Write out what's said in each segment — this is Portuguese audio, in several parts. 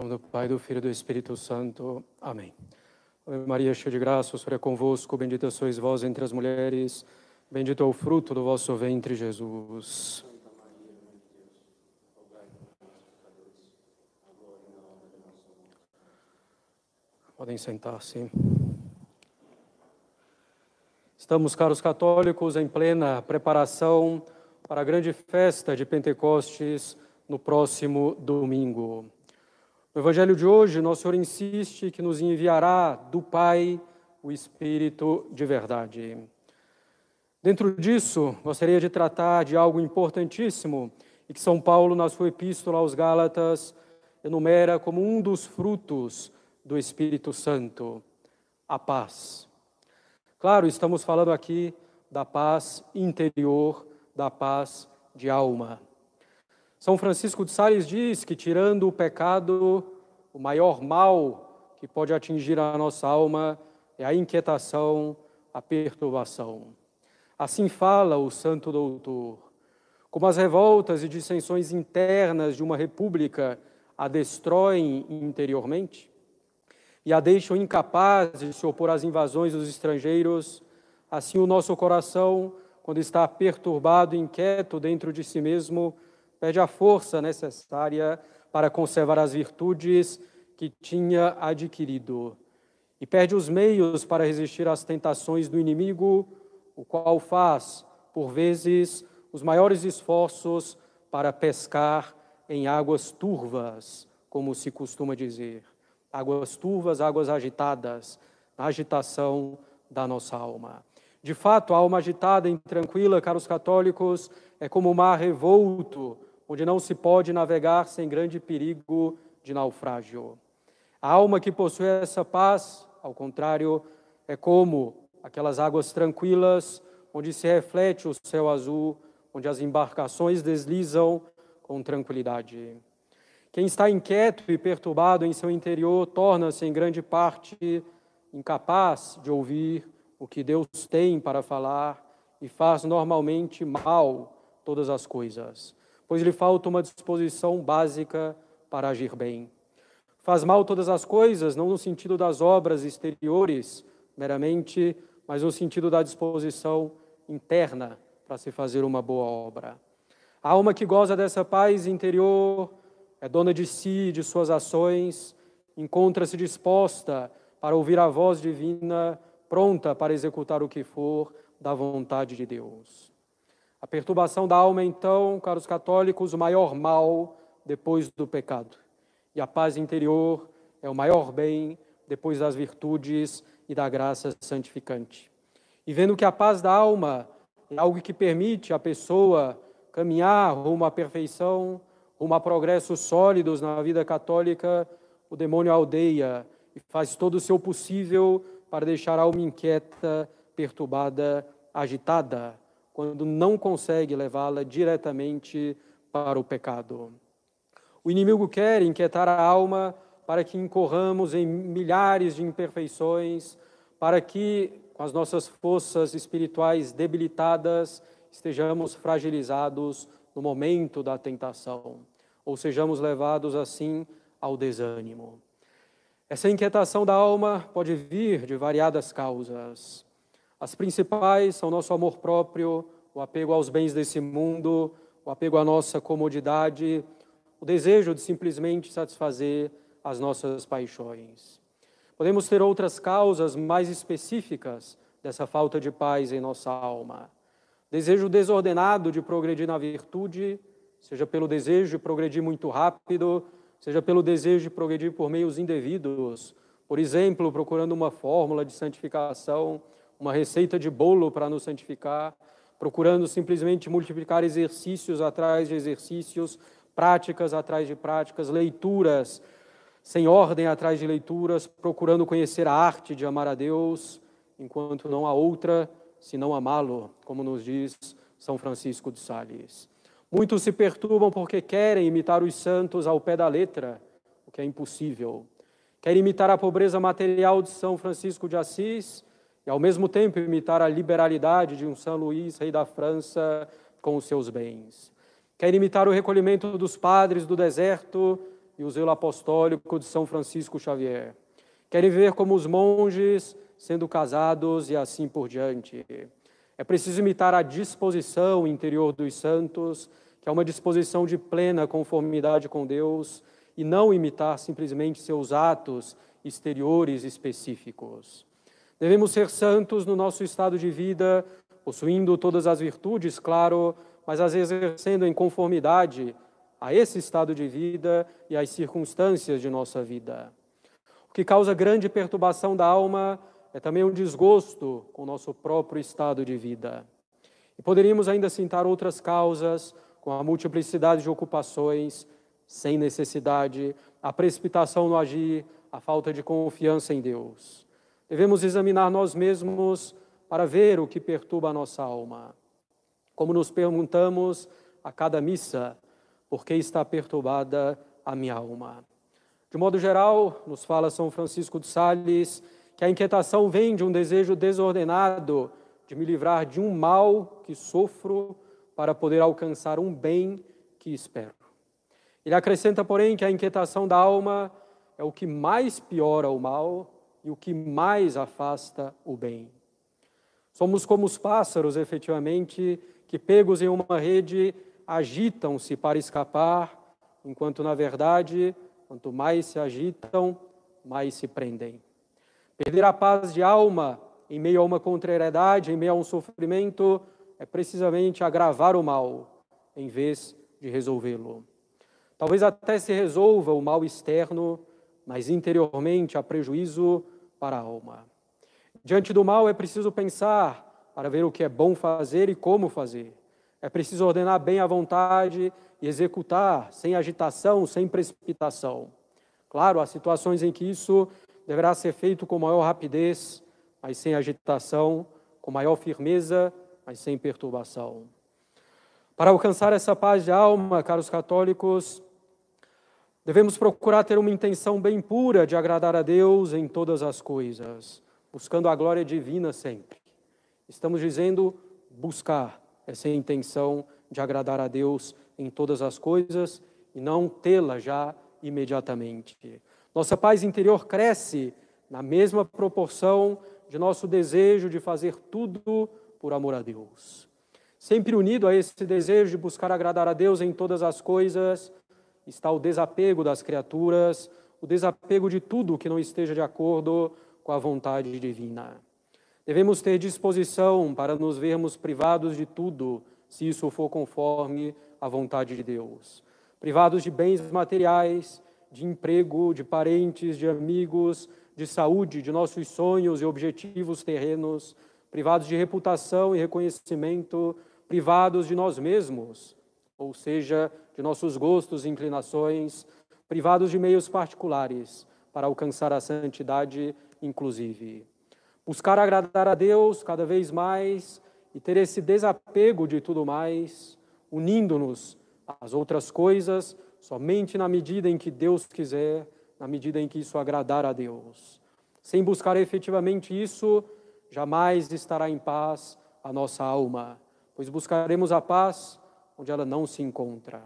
Em nome do Pai, do Filho e do Espírito Santo. Amém. Ave Maria, cheia de graça, o Senhor é convosco, bendita sois vós entre as mulheres, bendito é o fruto do vosso ventre, Jesus. Podem sentar-se. Estamos, caros católicos, em plena preparação para a grande festa de Pentecostes no próximo domingo. No Evangelho de hoje, Nosso Senhor insiste que nos enviará do Pai o Espírito de verdade. Dentro disso, gostaria de tratar de algo importantíssimo e que São Paulo, na sua epístola aos Gálatas, enumera como um dos frutos do Espírito Santo, a paz. Claro, estamos falando aqui da paz interior, da paz de alma. São Francisco de Sales diz que, tirando o pecado, o maior mal que pode atingir a nossa alma é a inquietação, a perturbação. Assim fala o Santo Doutor. Como as revoltas e dissensões internas de uma república a destroem interiormente, e a deixam incapaz de se opor às invasões dos estrangeiros, assim o nosso coração, quando está perturbado, inquieto dentro de si mesmo, perde a força necessária para conservar as virtudes que tinha adquirido e perde os meios para resistir às tentações do inimigo, o qual faz, por vezes, os maiores esforços para pescar em águas turvas, como se costuma dizer águas turvas, águas agitadas, na agitação da nossa alma. De fato, a alma agitada e intranquila, caros católicos, é como o mar revolto, onde não se pode navegar sem grande perigo de naufrágio. A alma que possui essa paz, ao contrário, é como aquelas águas tranquilas, onde se reflete o céu azul, onde as embarcações deslizam com tranquilidade. Quem está inquieto e perturbado em seu interior torna-se, em grande parte, incapaz de ouvir o que Deus tem para falar e faz normalmente mal todas as coisas, pois lhe falta uma disposição básica para agir bem. Faz mal todas as coisas, não no sentido das obras exteriores meramente, mas no sentido da disposição interna para se fazer uma boa obra. A alma que goza dessa paz interior é dona de si, de suas ações, encontra-se disposta para ouvir a voz divina, pronta para executar o que for da vontade de Deus. A perturbação da alma, então, caros católicos, o maior mal depois do pecado. E a paz interior é o maior bem depois das virtudes e da graça santificante. E vendo que a paz da alma é algo que permite a pessoa caminhar rumo à perfeição, rumo a progressos sólidos na vida católica, o demônio aldeia e faz todo o seu possível para deixar a alma inquieta, perturbada, agitada, quando não consegue levá-la diretamente para o pecado. O inimigo quer inquietar a alma para que incorramos em milhares de imperfeições, para que, com as nossas forças espirituais debilitadas, estejamos fragilizados no momento da tentação ou sejamos levados assim ao desânimo. Essa inquietação da alma pode vir de variadas causas. As principais são nosso amor próprio, o apego aos bens desse mundo, o apego à nossa comodidade, o desejo de simplesmente satisfazer as nossas paixões. Podemos ter outras causas mais específicas dessa falta de paz em nossa alma. Desejo desordenado de progredir na virtude, seja pelo desejo de progredir muito rápido, seja pelo desejo de progredir por meios indevidos. Por exemplo, procurando uma fórmula de santificação, uma receita de bolo para nos santificar, procurando simplesmente multiplicar exercícios atrás de exercícios, práticas atrás de práticas, leituras sem ordem atrás de leituras, procurando conhecer a arte de amar a Deus, enquanto não há outra senão amá-lo, como nos diz São Francisco de Sales. Muitos se perturbam porque querem imitar os santos ao pé da letra, o que é impossível. Querem imitar a pobreza material de São Francisco de Assis ao mesmo tempo, imitar a liberalidade de um São Luís, rei da França, com os seus bens. Querem imitar o recolhimento dos padres do deserto e o zelo apostólico de São Francisco Xavier. Querem viver como os monges, sendo casados e assim por diante. É preciso imitar a disposição interior dos santos, que é uma disposição de plena conformidade com Deus, e não imitar simplesmente seus atos exteriores específicos. Devemos ser santos no nosso estado de vida, possuindo todas as virtudes, claro, mas vezes exercendo em conformidade a esse estado de vida e às circunstâncias de nossa vida. O que causa grande perturbação da alma é também um desgosto com o nosso próprio estado de vida. E poderíamos ainda citar outras causas, com a multiplicidade de ocupações, sem necessidade, a precipitação no agir, a falta de confiança em Deus. Devemos examinar nós mesmos para ver o que perturba a nossa alma. Como nos perguntamos a cada missa, por que está perturbada a minha alma? De modo geral, nos fala São Francisco de Sales que a inquietação vem de um desejo desordenado de me livrar de um mal que sofro para poder alcançar um bem que espero. Ele acrescenta, porém, que a inquietação da alma é o que mais piora o mal e o que mais afasta o bem. Somos como os pássaros, efetivamente, que pegos em uma rede agitam-se para escapar, enquanto na verdade, quanto mais se agitam, mais se prendem. Perder a paz de alma em meio a uma contrariedade, em meio a um sofrimento, é precisamente agravar o mal, em vez de resolvê-lo. Talvez até se resolva o mal externo, mas interiormente há prejuízo para a alma. Diante do mal é preciso pensar para ver o que é bom fazer e como fazer. É preciso ordenar bem a vontade e executar sem agitação, sem precipitação. Claro, há situações em que isso deverá ser feito com maior rapidez, mas sem agitação, com maior firmeza, mas sem perturbação. Para alcançar essa paz de alma, caros católicos, devemos procurar ter uma intenção bem pura de agradar a Deus em todas as coisas, buscando a glória divina sempre. Estamos dizendo buscar essa intenção de agradar a Deus em todas as coisas e não tê-la já imediatamente. Nossa paz interior cresce na mesma proporção de nosso desejo de fazer tudo por amor a Deus. Sempre unido a esse desejo de buscar agradar a Deus em todas as coisas, está o desapego das criaturas, o desapego de tudo que não esteja de acordo com a vontade divina. Devemos ter disposição para nos vermos privados de tudo, se isso for conforme a vontade de Deus. Privados de bens materiais, de emprego, de parentes, de amigos, de saúde, de nossos sonhos e objetivos terrenos, privados de reputação e reconhecimento, privados de nós mesmos, ou seja, de nossos gostos e inclinações, privados de meios particulares para alcançar a santidade, inclusive buscar agradar a Deus cada vez mais e ter esse desapego de tudo mais, unindo-nos às outras coisas somente na medida em que Deus quiser, na medida em que isso agradar a Deus. Sem buscar efetivamente isso, jamais estará em paz a nossa alma, pois buscaremos a paz onde ela não se encontra.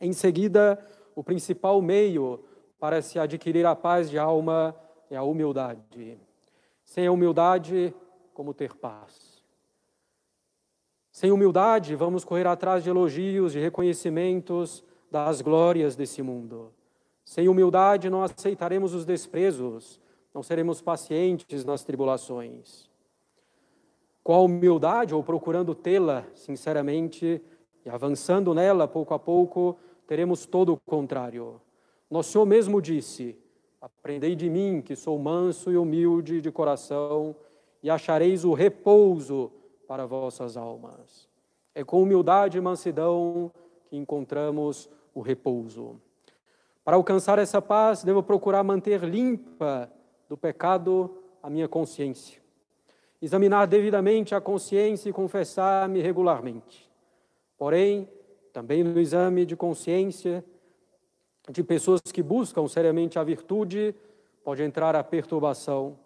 Em seguida, o principal meio para se adquirir a paz de alma é a humildade. Sem a humildade, como ter paz? Sem humildade, vamos correr atrás de elogios, de reconhecimentos das glórias desse mundo. Sem humildade, não aceitaremos os desprezos, não seremos pacientes nas tribulações. Com a humildade, ou procurando tê-la sinceramente e avançando nela pouco a pouco, teremos todo o contrário. Nosso Senhor mesmo disse: Aprendei de mim, que sou manso e humilde de coração, e achareis o repouso para vossas almas. É com humildade e mansidão que encontramos o repouso. Para alcançar essa paz, devo procurar manter limpa do pecado a minha consciência. Examinar devidamente a consciência e confessar-me regularmente. Porém, também no exame de consciência, de pessoas que buscam seriamente a virtude, pode entrar a perturbação,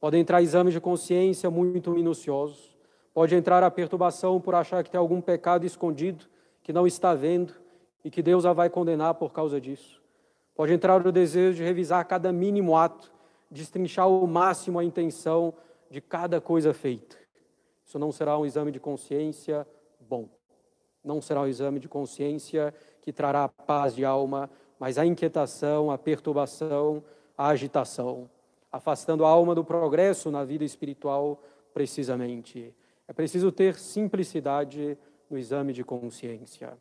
pode entrar exames de consciência muito minuciosos, pode entrar a perturbação por achar que tem algum pecado escondido que não está vendo e que Deus a vai condenar por causa disso. Pode entrar o desejo de revisar cada mínimo ato, destrinchar ao máximo a intenção de cada coisa feita. Isso não será um exame de consciência bom. Não será um exame de consciência que trará paz de alma, mas a inquietação, a perturbação, a agitação, afastando a alma do progresso na vida espiritual, precisamente. É preciso ter simplicidade no exame de consciência.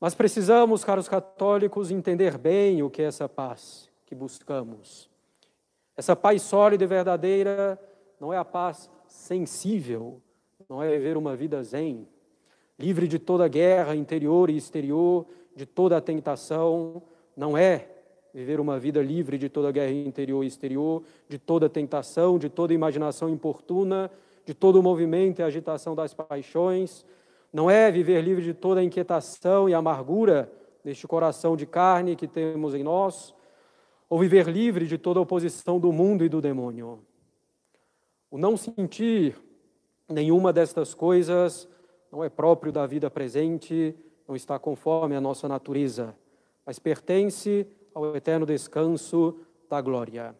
Mas precisamos, caros católicos, entender bem o que é essa paz que buscamos. Essa paz sólida e verdadeira não é a paz sensível, não é viver uma vida zen, livre de toda guerra interior e exterior, de toda tentação, não é viver uma vida livre de toda guerra interior e exterior, de toda tentação, de toda imaginação importuna, de todo movimento e agitação das paixões, não é viver livre de toda inquietação e amargura neste coração de carne que temos em nós, ou viver livre de toda oposição do mundo e do demônio. O não sentir nenhuma destas coisas não é próprio da vida presente, não está conforme a nossa natureza, mas pertence ao eterno descanso da glória.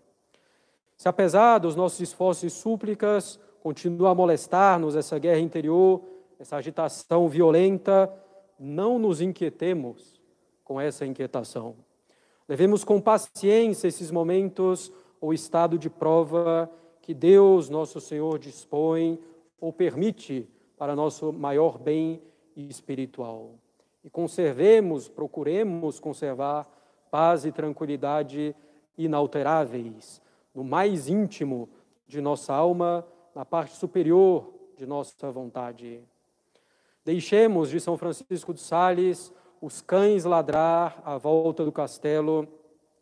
Se apesar dos nossos esforços e súplicas, continua a molestar-nos essa guerra interior, essa agitação violenta, não nos inquietemos com essa inquietação. Levemos com paciência esses momentos ou estado de prova que Deus, nosso Senhor, dispõe ou permite para nosso maior bem espiritual. E conservemos, procuremos conservar paz e tranquilidade inalteráveis no mais íntimo de nossa alma, na parte superior de nossa vontade. Deixemos de São Francisco de Sales os cães ladrar à volta do castelo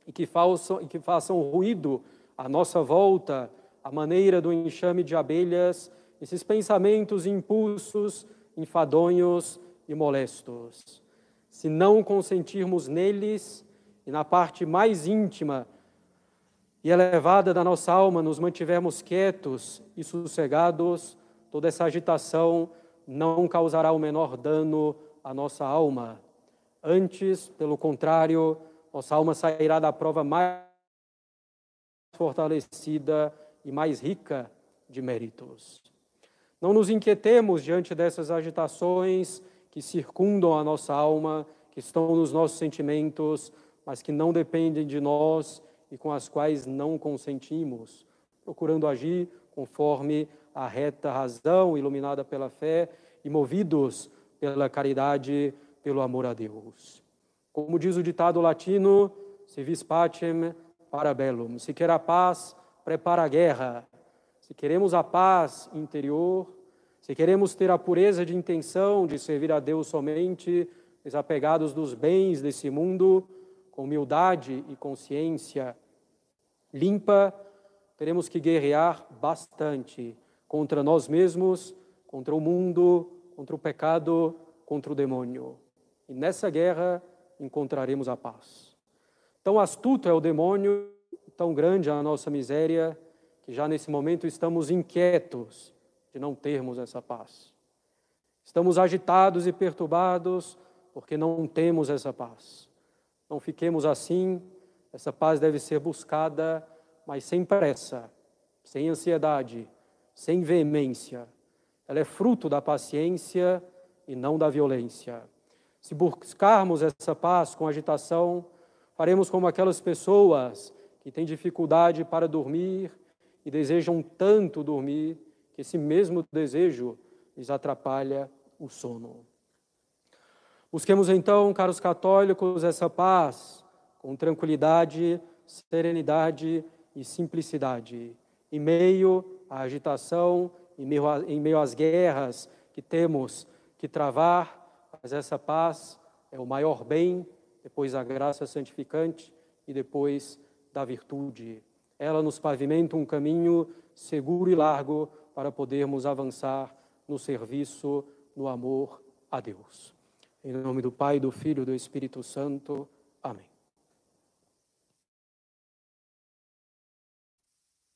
e que façam, e que façam ruído à nossa volta, à maneira do enxame de abelhas, esses pensamentos impulsos, enfadonhos e molestos. Se não consentirmos neles e na parte mais íntima e elevada da nossa alma nos mantivermos quietos e sossegados, toda essa agitação não causará o menor dano à nossa alma. Antes, pelo contrário, nossa alma sairá da prova mais fortalecida e mais rica de méritos. Não nos inquietemos diante dessas agitações que circundam a nossa alma, que estão nos nossos sentimentos, mas que não dependem de nós e com as quais não consentimos, procurando agir conforme a reta razão, iluminada pela fé e movidos pela caridade, pelo amor a Deus. Como diz o ditado latino, se vis pacem, para bellum. Se quer a paz, prepara a guerra. Se queremos a paz interior, se queremos ter a pureza de intenção de servir a Deus somente, desapegados dos bens desse mundo, com humildade e consciência limpa, teremos que guerrear bastante contra nós mesmos, contra o mundo, contra o pecado, contra o demônio. E nessa guerra encontraremos a paz. Tão astuto é o demônio, tão grande a nossa miséria, que já nesse momento estamos inquietos de não termos essa paz. Estamos agitados e perturbados porque não temos essa paz. Não fiquemos assim, essa paz deve ser buscada, mas sem pressa, sem ansiedade, sem veemência. Ela é fruto da paciência e não da violência. Se buscarmos essa paz com agitação, faremos como aquelas pessoas que têm dificuldade para dormir e desejam tanto dormir que esse mesmo desejo lhes atrapalha o sono. Busquemos então, caros católicos, essa paz com tranquilidade, serenidade e simplicidade, em meio à agitação, em meio, a, em meio às guerras que temos que travar, mas essa paz é o maior bem, depois a graça santificante e depois da virtude. Ela nos pavimenta um caminho seguro e largo para podermos avançar no serviço, no amor a Deus. Em nome do Pai, do Filho e do Espírito Santo.